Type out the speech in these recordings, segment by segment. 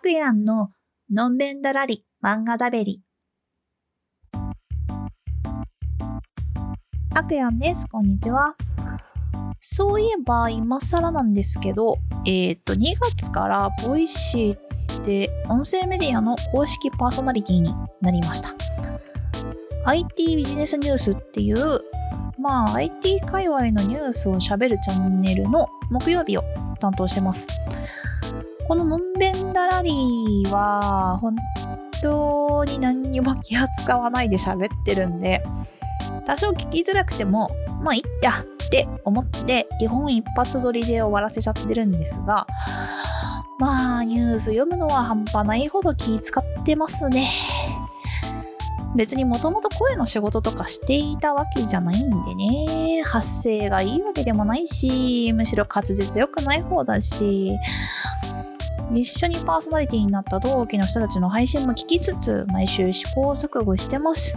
クヤンののんべんだらり漫画だべり。アクヤンです。こんにちは。そういえば、今更なんですけど、えっ、と、2月からボイシーで音声メディアの公式パーソナリティになりました。IT ビジネスニュースっていう、まあ IT 界隈のニュースを喋るチャンネルの木曜日を担当してます。こののんべんだらりは、本当に何にも気を使わないで喋ってるんで、多少聞きづらくても、まあいいやって思って基本一発撮りで終わらせちゃってるんですが、まあニュース読むのは半端ないほど気使ってますね。別にもともと声の仕事とかしていたわけじゃないんでね、発声がいいわけでもないし、むしろ滑舌良くない方だし、一緒にパーソナリティになった同期の人たちの配信も聞きつつ、毎週試行錯誤してます。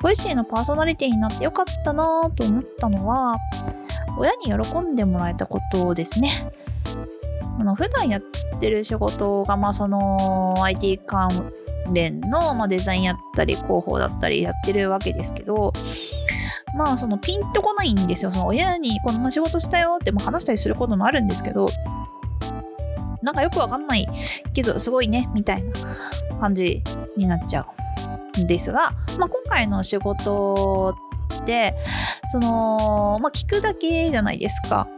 ボイシーのパーソナリティになってよかったなと思ったのは、親に喜んでもらえたことですね。あの普段やってる仕事が、まあ、その IT 関連の、まあ、デザインやったり広報だったりやってるわけですけどまあそのピンとこないんですよその親にこんな仕事したよっても話したりすることもあるんですけどなんかよくわかんないけどすごいねみたいな感じになっちゃうんですが、まあ、今回の仕事ってその、まあ、聞くだけじゃないですか。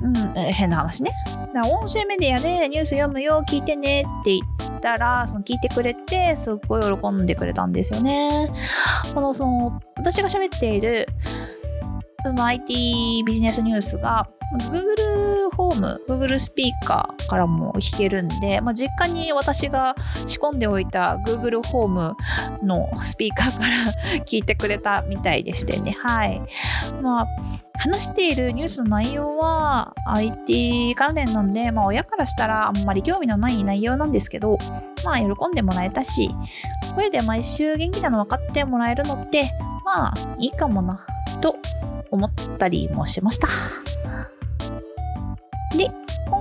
うん、変な話ね。だから音声メディアでニュース読むよ、聞いてねって言ったら、その聞いてくれて、すっごい喜んでくれたんですよね。この、その、私が喋っている、その IT ビジネスニュースが、Google ホーム、Google スピーカーからも弾けるんで、まあ、実家に私が仕込んでおいた Google ホームのスピーカーから聞いてくれたみたいでしてね。はい。まあ話しているニュースの内容は IT 関連なんで、まあ、親からしたらあんまり興味のない内容なんですけど、まあ、喜んでもらえたし、これで毎週元気なの分かってもらえるのって、まあ、いいかもな、と思ったりもしました。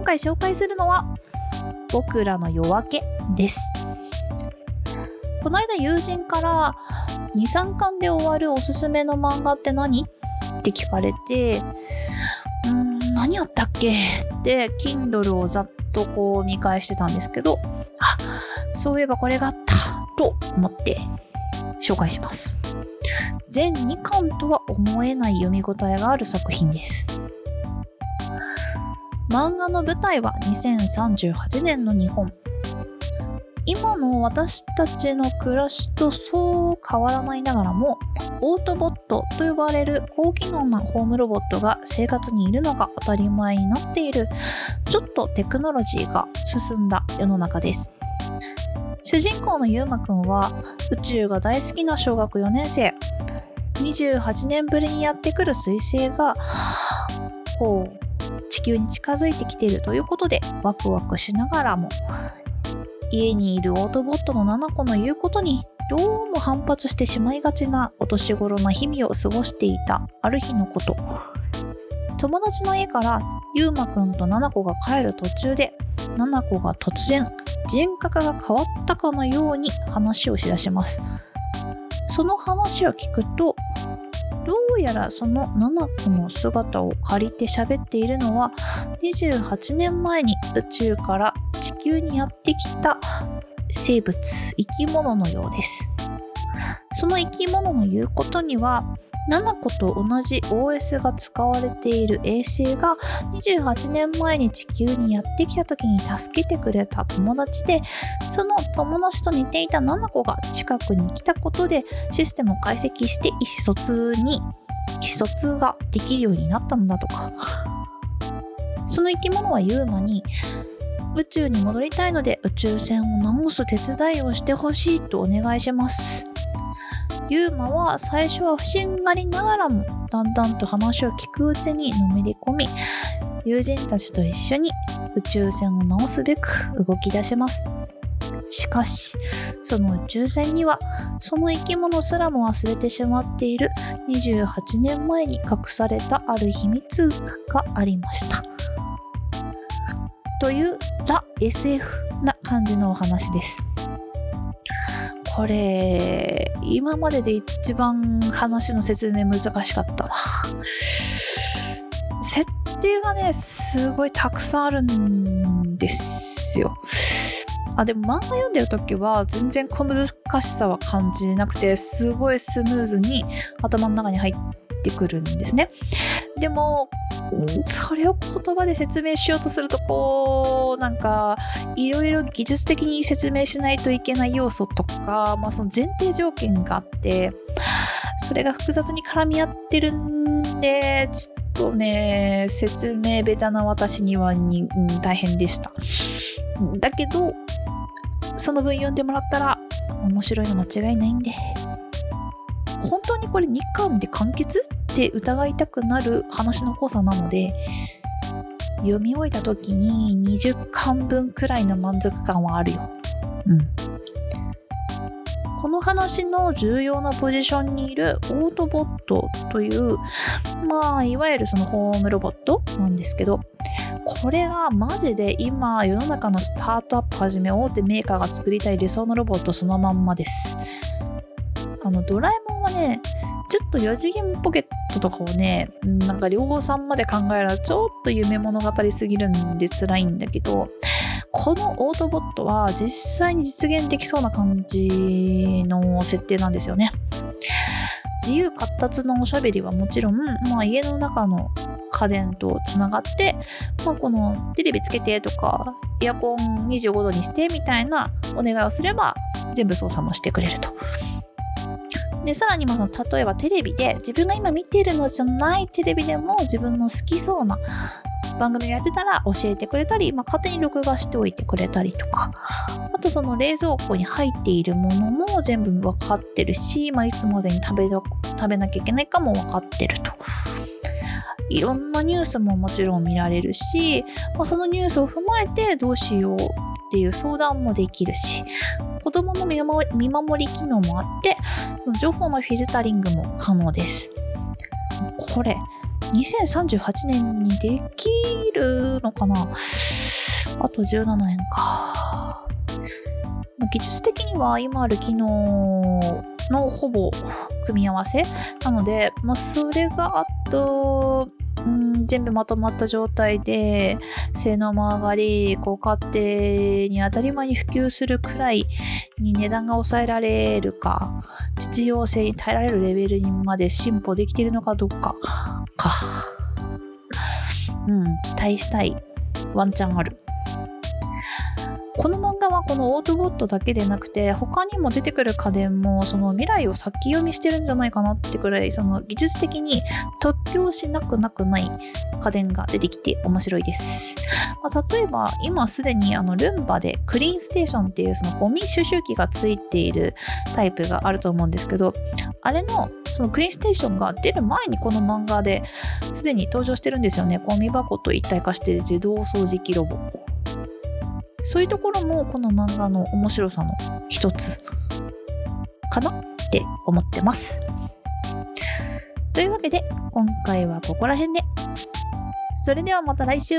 今回紹介するのは、僕らの夜明けです。この間友人から、2、3巻で終わるおすすめの漫画って何？って聞かれて、うん、何あったっけ？って、Kindle をざっとこう見返してたんですけど、あ、そういえばこれがあったと思って紹介します。全2巻とは思えない読み応えがある作品です。漫画の舞台は2038年の日本。今の私たちの暮らしとそう変わらないながらも、オートボットと呼ばれる高機能なホームロボットが生活にいるのが当たり前になっている、ちょっとテクノロジーが進んだ世の中です。主人公のゆうまくんは宇宙が大好きな小学4年生。28年ぶりにやってくる彗星が、こう、地球に近づいてきているということでワクワクしながらも家にいるオートボットの7個の言うことにどうも反発してしまいがちなお年頃な日々を過ごしていたある日のこと。友達の家からゆうまくんと7個が帰る途中で7個が突然人格が変わったかのように話をしだします。その話を聞くとどうやらその7個の姿を借りて喋っているのは28年前に宇宙から地球にやってきた生物生き物のようです。その生き物の言うことには7個と同じ OS が使われている衛星が28年前に地球にやってきた時に助けてくれた友達でその友達と似ていた7個が近くに来たことでシステムを解析して意思疎通に意思疎通ができるようになったのだとか。その生き物はユーマに宇宙に戻りたいので宇宙船を直す手伝いをしてほしいとお願いします。ユーマは最初は不審がりながらもだんだんと話を聞くうちにのめり込み友人たちと一緒に宇宙船を直すべく動き出しますしかしその宇宙船にはその生き物すらも忘れてしまっている28年前に隠されたある秘密がありましたというザ・ SF な感じのお話です。これ、今までで一番話の説明難しかったな。設定がね、すごいたくさんあるんですよ。あ、でも漫画読んでる時は全然小難しさは感じなくて、すごいスムーズに頭の中に入ってくるんですね。でも、それを言葉で説明しようとするとこうなんかいろいろ技術的に説明しないといけない要素とか、まあ、その前提条件があってそれが複雑に絡み合ってるんでちょっとね説明ベタな私にはに、うん、大変でした。だけどその分読んでもらったら面白いの間違いないんで。本当にこれ2巻で完結って疑いたくなる話の濃さなので読み終えた時に20巻分くらいの満足感はあるよ。うん。この話の重要なポジションにいるオートボットという、まあ、いわゆるそのホームロボットなんですけど、これがマジで今世の中のスタートアップはじめ大手メーカーが作りたい理想のロボットそのまんまです。あの、ドラえもんはね、ちょっと4次元ポケットとかをね、なんか両方さんまで考えるとちょっと夢物語すぎるんで辛いんだけど、このオートボットは実際に実現できそうな感じの設定なんですよね。自由活達のおしゃべりはもちろん、まあ、家の中の家電とつながって、まあ、このテレビつけてとかエアコン25度にしてみたいなお願いをすれば全部操作もしてくれると。でさらにまあ例えばテレビで自分が今見ているのじゃないテレビでも自分の好きそうな番組がやってたら教えてくれたり、まあ、勝手に録画しておいてくれたりとかあとその冷蔵庫に入っているものも全部分かってるし、まあ、いつまでに食べ食べなきゃいけないかも分かってると。いろんなニュースももちろん見られるし、まあ、そのニュースを踏まえてどうしようっていう相談もできるし子供の見守り機能もあって情報のフィルタリングも可能です。これ2038年にできるのかな？あと17年か。技術的には今ある機能のほぼ組み合わせなので、まあ、それがあとうん全部まとまった状態で性能も上がりこう家庭に当たり前に普及するくらいに値段が抑えられるか実用性に耐えられるレベルにまで進歩できているのかどうかか。うん期待したい。ワンチャンある。この漫画はこのオートボットだけでなくて他にも出てくる家電もその未来を先読みしてるんじゃないかなってくらいその技術的に突拍しなくなくない家電が出てきて面白いです、まあ、例えば今すでにあのルンバでクリーンステーションっていうそのゴミ収集機がついているタイプがあると思うんですけどあれのそのクリーンステーションが出る前にこの漫画ですでに登場してるんですよね。ゴミ箱と一体化している自動掃除機ロボ。そういうところもこの漫画の面白さの一つかなって思ってます。というわけで今回はここら辺で。それではまた来週